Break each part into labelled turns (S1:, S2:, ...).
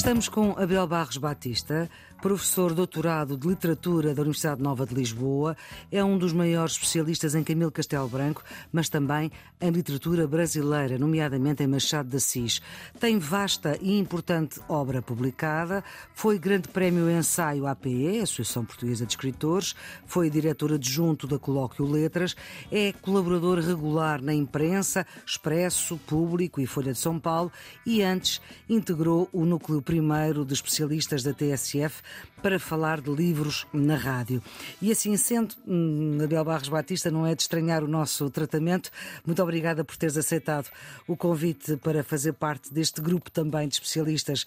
S1: Estamos com Abel Barros Batista, professor doutorado de Literatura da Universidade Nova de Lisboa, é um dos maiores especialistas em Camilo Castelo Branco, mas também em literatura brasileira, nomeadamente em Machado de Assis. Tem vasta e importante obra publicada, foi Grande Prémio Ensaio APE, Associação Portuguesa de Escritores, foi diretor adjunto da Colóquio Letras, é colaborador regular na imprensa, Expresso, Público e Folha de São Paulo. E antes integrou o núcleo primeiro de especialistas da TSF para falar de livros na rádio. E assim sendo, hum, Abel Barros Batista, não é de estranhar o nosso tratamento. Muito obrigada por teres aceitado o convite para fazer parte deste grupo também de especialistas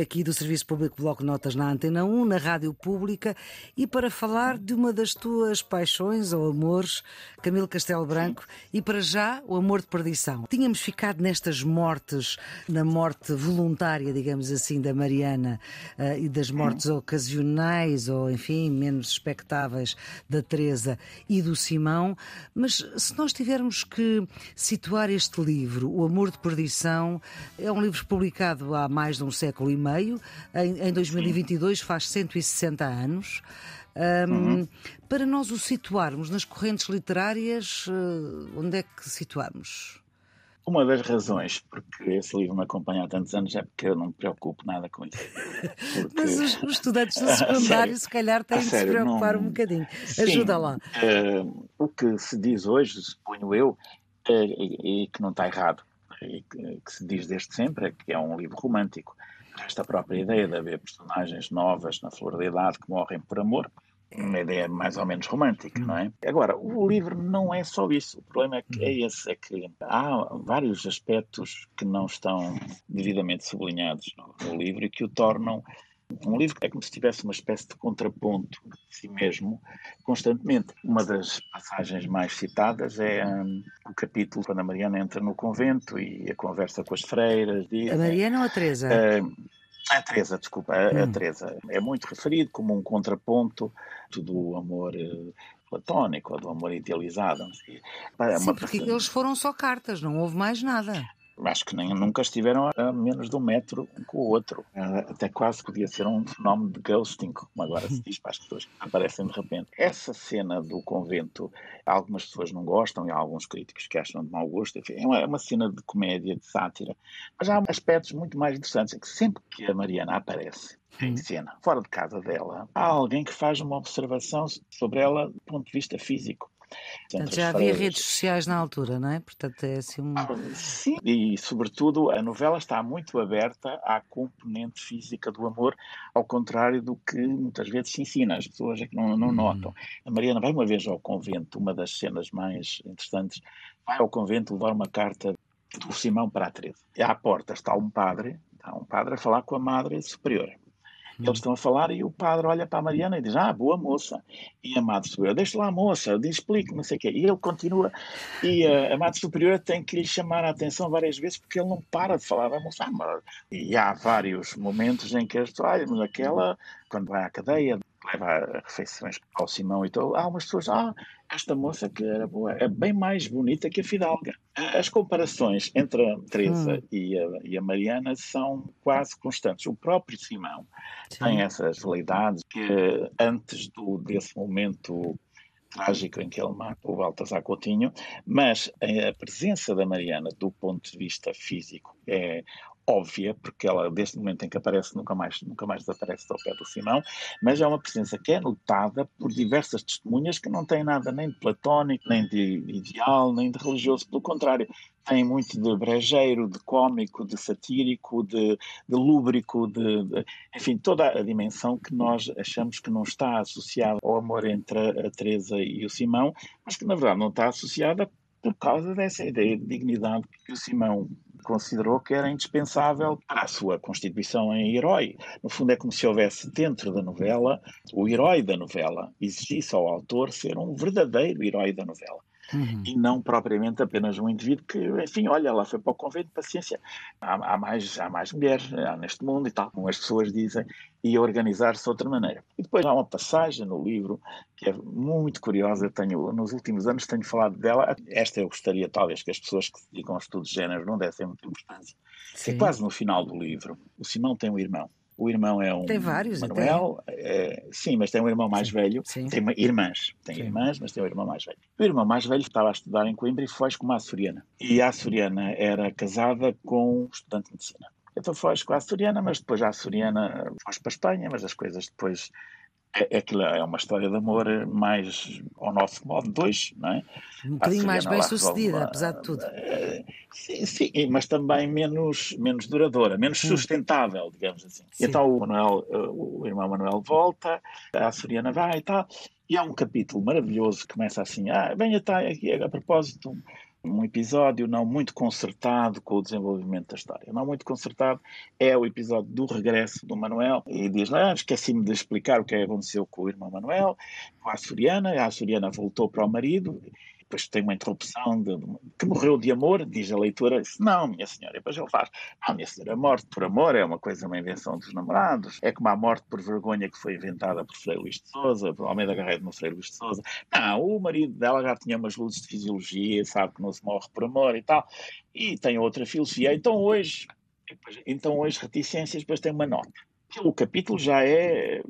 S1: aqui do Serviço Público Bloco Notas na Antena 1, na Rádio Pública, e para falar de uma das tuas paixões ou amores, Camilo Castelo Branco, e para já o amor de perdição. Tínhamos ficado nestas mortes, na morte voluntária, digamos assim, da Mariana uh, e das mortes ocasionais ou, enfim, menos expectáveis da Teresa e do Simão, mas se nós tivermos que situar este livro, O Amor de Perdição, é um livro publicado há mais de um século e meio, em, em 2022 faz 160 anos. Um, uhum. Para nós o situarmos nas correntes literárias, eh, onde é que situamos?
S2: Uma das razões porque esse livro me acompanha há tantos anos é porque eu não me preocupo nada com isso.
S1: Porque... Mas os, os, estudantes do secundário, se calhar, têm de se preocupar não... um bocadinho. Sim, Ajuda lá.
S2: Uh, o que se diz hoje, suponho eu, uh, e, e, que não está errado, e que, que, se diz desde sempre, é que é um livro romântico. Esta própria ideia de haver personagens novas na flor da idade que morrem por amor uma ideia mais ou menos romântica, não é? Agora, o livro não é só isso. O problema é, que é uhum. esse, é que há vários aspectos que não estão devidamente sublinhados no, no livro e que o tornam um livro que é como se tivesse uma espécie de contraponto de si mesmo, constantemente. Uma das passagens mais citadas é um, o capítulo quando a Mariana entra no convento e a conversa com as freiras.
S1: Diz, a Mariana ou a Teresa?
S2: Uh, a Teresa, desculpa, a, hum. a Teresa. É muito referido como um contraponto do amor eh, platónico, ou do amor idealizado.
S1: É Sim, porque eles foram só cartas, não houve mais nada
S2: acho que nem, nunca estiveram a menos de um metro um com o outro. Até quase podia ser um fenómeno de ghosting, como agora se diz para as pessoas que aparecem de repente. Essa cena do convento, algumas pessoas não gostam e há alguns críticos que acham de mau gosto. Enfim, é uma, é uma cena de comédia, de sátira. Mas há aspectos muito mais interessantes. É que sempre que a Mariana aparece, em cena, fora de casa dela, há alguém que faz uma observação sobre ela do ponto de vista físico.
S1: Portanto, já havia redes sociais na altura, não é? Portanto, é assim um...
S2: Sim, e sobretudo a novela está muito aberta à componente física do amor, ao contrário do que muitas vezes se ensina, as pessoas é que não, não hum. notam. A Mariana vai uma vez ao convento, uma das cenas mais interessantes, vai ao convento levar uma carta do Simão para a Teresa. E à porta está um padre, está um padre a falar com a madre superior. Eles estão a falar e o padre olha para a Mariana e diz: Ah, boa moça. E a Madre Superior, deixa lá a moça, explique, não sei o quê. E ele continua, e a, a Madre Superior tem que lhe chamar a atenção várias vezes porque ele não para de falar da moça. Ah, e há vários momentos em que eles olha, mas aquela, quando vai à cadeia, leva refeições ao Simão e tal, há umas pessoas, ah, esta moça que era boa, é bem mais bonita que a Fidalga. As comparações entre a Teresa hum. e, a, e, a, Mariana são quase constantes. O próprio Simão Sim. tem essas realidades que antes do, desse momento trágico em que ele mata o Baltasar Coutinho, mas a presença da Mariana do ponto de vista físico é óbvia, porque ela, desde o momento em que aparece, nunca mais, nunca mais desaparece ao pé do Simão, mas é uma presença que é notada por diversas testemunhas que não têm nada nem de platónico, nem de ideal, nem de religioso, pelo contrário, tem muito de brejeiro, de cômico, de satírico, de, de lúbrico, de, de, enfim, toda a dimensão que nós achamos que não está associada ao amor entre a Teresa e o Simão, mas que na verdade não está associada por causa dessa ideia de dignidade que o Simão considerou que era indispensável para a sua constituição em herói. No fundo, é como se houvesse dentro da novela o herói da novela, exigisse ao autor ser um verdadeiro herói da novela. Uhum. e não propriamente apenas um indivíduo que, enfim, olha, ela foi para o convento, paciência, há, há, mais, há mais mulheres há neste mundo e tal, como as pessoas dizem, e organizar-se de outra maneira. E depois há uma passagem no livro que é muito curiosa, tenho, nos últimos anos tenho falado dela, esta eu gostaria talvez que as pessoas que se dedicam a estudos de género não dessem muita importância. É quase no final do livro, o Simão tem um irmão, o irmão é um.
S1: Tem vários,
S2: Manuel. É, sim, mas tem um irmão mais sim, velho. Sim. Tem irmãs. Tem sim. irmãs, mas tem um irmão mais velho. O irmão mais velho estava a estudar em Coimbra e foi com uma açoriana. E a açoriana era casada com um estudante de medicina. Então foge com a açoriana, mas depois a açoriana foge para a Espanha, mas as coisas depois é, aquilo é uma história de amor mais ao nosso modo, dois, não é?
S1: Um bocadinho mais bem sucedida, apesar de tudo.
S2: Eh, sim, sim, mas também menos, menos duradoura, menos hum. sustentável, digamos assim. Sim. Então o Manuel, o irmão Manuel volta, a Açoriana vai e tal, e há um capítulo maravilhoso que começa assim, ah, venha, está aqui a propósito um episódio não muito concertado com o desenvolvimento da história. Não muito concertado é o episódio do regresso do Manuel e diz ah, esqueci-me de explicar o que aconteceu com o irmão Manuel, com a Açoriana, a Açoriana voltou para o marido depois tem uma interrupção de, que morreu de amor, diz a leitura, não, minha senhora, e depois ele faz, não, minha senhora, a morte por amor é uma coisa, uma invenção dos namorados, é como a morte por vergonha que foi inventada por Frei Luís de Souza, por Almeida Garredo no Frei Luís de Souza. Não, o marido dela já tinha umas luzes de fisiologia, sabe que não se morre por amor e tal, e tem outra filosofia. Então hoje, então hoje reticências, depois tem uma nota. O capítulo já é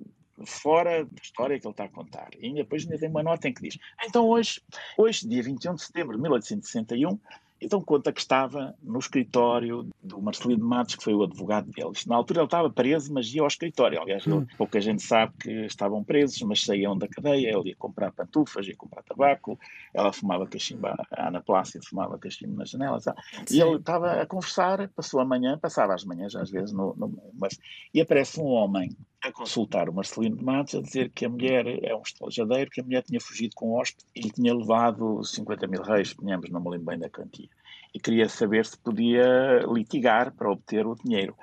S2: fora da história que ele está a contar. E depois ainda tem uma nota em que diz: então hoje, hoje, dia 21 de setembro de 1861, então conta que estava no escritório do Marcelino Matos, que foi o advogado deles. Na altura ele estava preso, mas ia ao escritório. Aliás, hum. pouca gente sabe que estavam presos, mas saíam da cadeia. Ele ia comprar pantufas, ia comprar tabaco. Ela fumava cachimbo, a Ana Plácido fumava cachimbo na janela. Sabe? E ele estava a conversar, passou a manhã, passava as manhãs às vezes, no, no, mas, e aparece um homem a consultar o Marcelino de Matos a dizer que a mulher é um estalajadeiro, que a mulher tinha fugido com o hóspede e lhe tinha levado 50 mil reis, não me lembro bem da quantia. E queria saber se podia litigar para obter o dinheiro.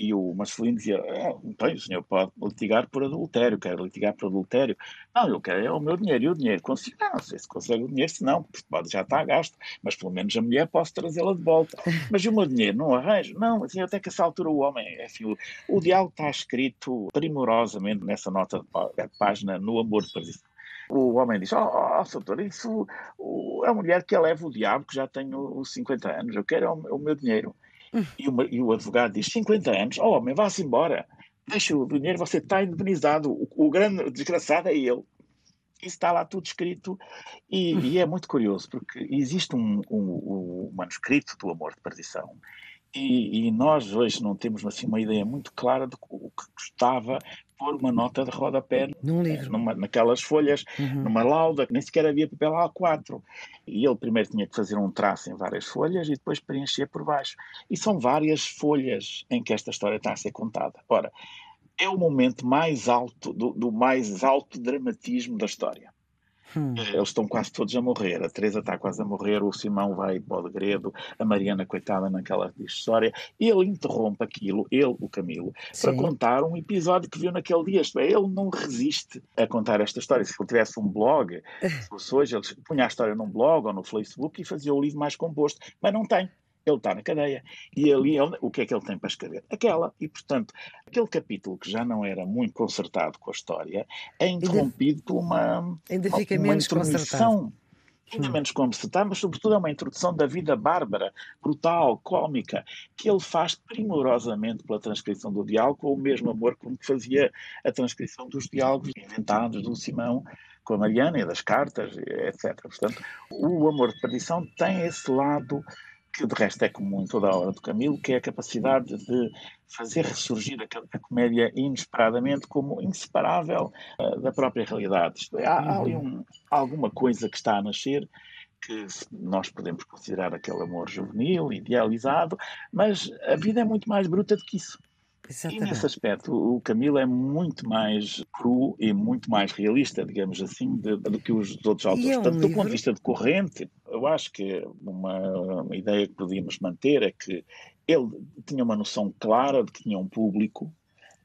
S2: E o Marcelino dizia: ah, então, o senhor pode litigar por adultério, quer litigar por adultério. Não, eu quero é o meu dinheiro. E o dinheiro consigo? Não, não sei se consegue o dinheiro, se não, porque pode já estar gasto, mas pelo menos a mulher posso trazê-la de volta. Mas o meu dinheiro não arranjo? Não, assim, até que essa altura o homem, enfim, o, o diálogo está escrito primorosamente nessa nota de página no amor de Paris. O homem diz: Ó, oh, oh, doutor, isso o, a mulher que eleva o diabo, que já tenho os 50 anos, eu quero o, o meu dinheiro. E o, e o advogado diz: 50 anos, oh, homem, vá-se embora, deixa o dinheiro, você está indenizado. O, o, grande desgraçado é ele. Isso está lá tudo escrito e, e é muito curioso, porque existe um, um, um manuscrito do Amor de Perdição e, e, nós hoje não temos assim uma ideia muito clara do que custava pôr uma nota de rodapé
S1: Num livro.
S2: Numa, naquelas folhas, uhum. numa lauda, que nem sequer havia papel A4. E ele primeiro tinha que fazer um traço em várias folhas e depois preencher por baixo. E são várias folhas em que esta história está a ser contada. Ora, é o momento mais alto, do, do mais alto dramatismo da história. Hum. Eh, eles estão quase todos a morrer. A Teresa está quase a morrer, o Simão vai para o degredo, a Mariana, coitada, naquela história. Ele interrompe aquilo, ele, o Camilo, Sim. para contar um episódio que viu naquele dia. Isto é, ele não resiste a contar esta história. Se ele tivesse um blog, se fosse hoje, ele punha a história num blog ou no Facebook e fazia o livro mais composto. Mas não tem ele está na cadeia. E ali ele, o que é que ele tem para escrever? Aquela. E, portanto, aquele capítulo que já não era muito concertado com a história é interrompido por uma,
S1: ainda fica uma menos introdução.
S2: Ainda hum. menos concertada, mas sobretudo é uma introdução da vida bárbara, brutal, cómica, que ele faz primorosamente pela transcrição do diálogo, com o mesmo amor como que fazia a transcrição dos diálogos inventados do Simão com a Mariana e das cartas, etc. Portanto, o amor de perdição tem esse lado que de resto é comum em toda a obra do Camilo, que é a capacidade de fazer ressurgir a, comédia inesperadamente como inseparável uh, da própria realidade. Isto é, há, há ali um, alguma coisa que está a nascer que nós podemos considerar aquele amor juvenil, idealizado, mas a vida é muito mais bruta do que isso. Exatamente. E nesse aspecto, o Camilo é muito mais cru e muito mais realista, digamos assim, de, do que os outros autores. É um Portanto, livro... do ponto de vista de corrente, eu acho que uma, uma ideia que podíamos manter é que ele tinha uma noção clara de que tinha um público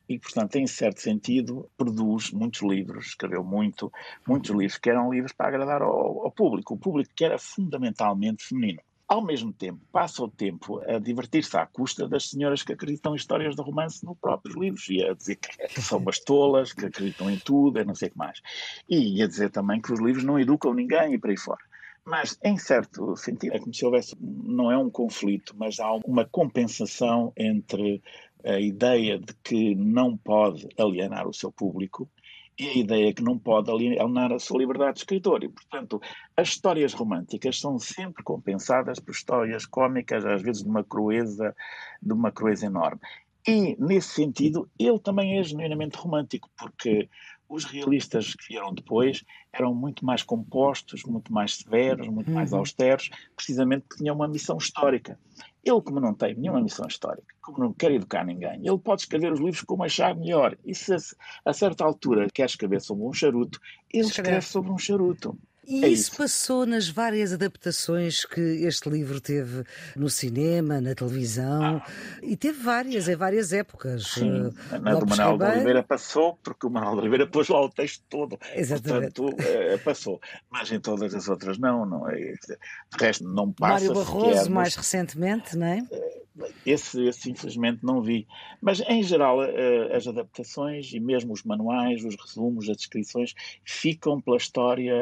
S2: e, portanto, em certo sentido, produz muitos livros, escreveu muito, muitos livros que eram livros para agradar ao, ao público, o público que era fundamentalmente feminino. Ao mesmo tempo, passa o tempo a divertir-se à custa das senhoras que acreditam em histórias de romance nos próprios livros e a dizer que são umas tolas, que acreditam em tudo, e não sei o que mais. E a dizer também que os livros não educam ninguém e por aí fora. Mas, em certo sentido, é como se houvesse, não é um conflito, mas há uma compensação entre a ideia de que não pode alienar o seu público e a ideia que não pode alienar a sua liberdade de escritor. E, portanto, as histórias românticas são sempre compensadas por histórias cómicas, às vezes de uma crueza, de uma crueza enorme. E, nesse sentido, ele também é genuinamente romântico, porque os realistas que vieram depois eram muito mais compostos, muito mais severos, muito mais uhum. austeros, precisamente porque tinham uma missão histórica. Ele, como não tem nenhuma missão histórica, como não quer educar ninguém, ele pode escrever os livros como achar melhor. E se a, certa altura quer escrever sobre um charuto, ele escreve sobre um charuto.
S1: E é isso, isso, passou nas várias adaptações que este livro teve no cinema, na televisão, ah. e teve várias, em várias épocas.
S2: Sim, uh, na do Manuel de Oliveira passou, porque o Manuel de Oliveira pôs lá o texto todo.
S1: Exatamente.
S2: Portanto, uh, passou. Mas em todas as outras não, não é? De resto, não passa.
S1: Mário Barroso, sequer, mais recentemente, não é? Uh,
S2: esse, esse, infelizmente não vi. Mas em geral uh, as adaptações e mesmo os manuais, os resumos, as descrições ficam pela história,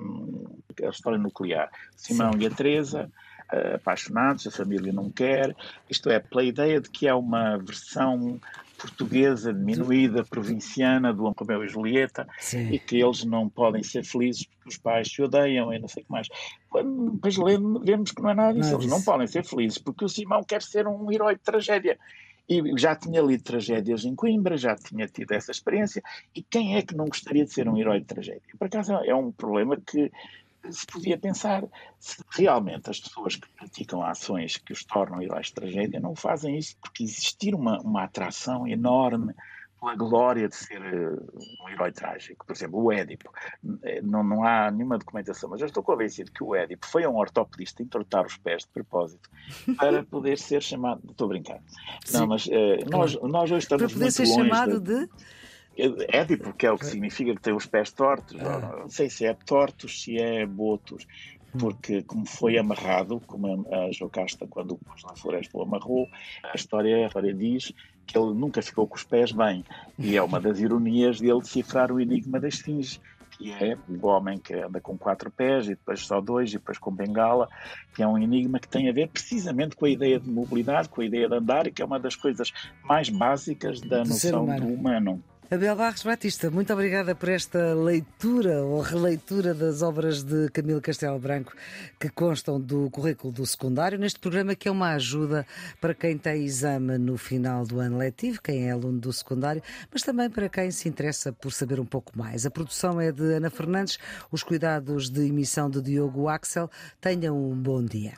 S2: um, a história nuclear. Simão Sim. e a Teresa, uh, apaixonados, a família não quer. Isto é, pela ideia de que é uma versão portuguesa, diminuída, provinciana, do Romeu e Julieta, Sim. e que eles não podem ser felizes porque os pais se odeiam e não sei o que mais. Quando depois vemos que não é nada disso, não, eles não podem ser felizes porque o Simão quer ser um herói de tragédia. E já tinha lido tragédias em Coimbra, já tinha tido essa experiência, e quem é que não gostaria de ser um herói de tragédia? Por acaso é um problema que se podia pensar se realmente as pessoas que praticam ações que os tornam heróis de tragédia não fazem isso porque existir uma, uma atração enorme pela glória de ser uh, um herói trágico. Por exemplo, o Édipo. Eh, não, não há nenhuma documentação, mas eu estou convencido que o Édipo foi a um ortopedista entortar os pés de propósito para poder ser chamado. Estou a brincar. Sim. Não, mas uh, nós, nós hoje estamos
S1: para poder ser chamado de... de
S2: Édipo, que é o que significa que tem os pés tortos. Ah. Não sei se é tortos, se é botos. Porque, como foi amarrado, como a Jocasta, quando pôs na floresta, o amarrou, a história, a história diz que ele nunca ficou com os pés bem. E é uma das ironias dele decifrar o enigma da esfinge que é o homem que anda com quatro pés e depois só dois e depois com bengala, que é um enigma que tem a ver precisamente com a ideia de mobilidade, com a ideia de andar e que é uma das coisas mais básicas da noção do humano.
S1: Abel Barros Batista, muito obrigada por esta leitura ou releitura das obras de Camilo Castelo Branco que constam do currículo do secundário, neste programa que é uma ajuda para quem tem exame no final do ano letivo, quem é aluno do secundário, mas também para quem se interessa por saber um pouco mais. A produção é de Ana Fernandes, os cuidados de emissão de Diogo Axel. Tenham um bom dia.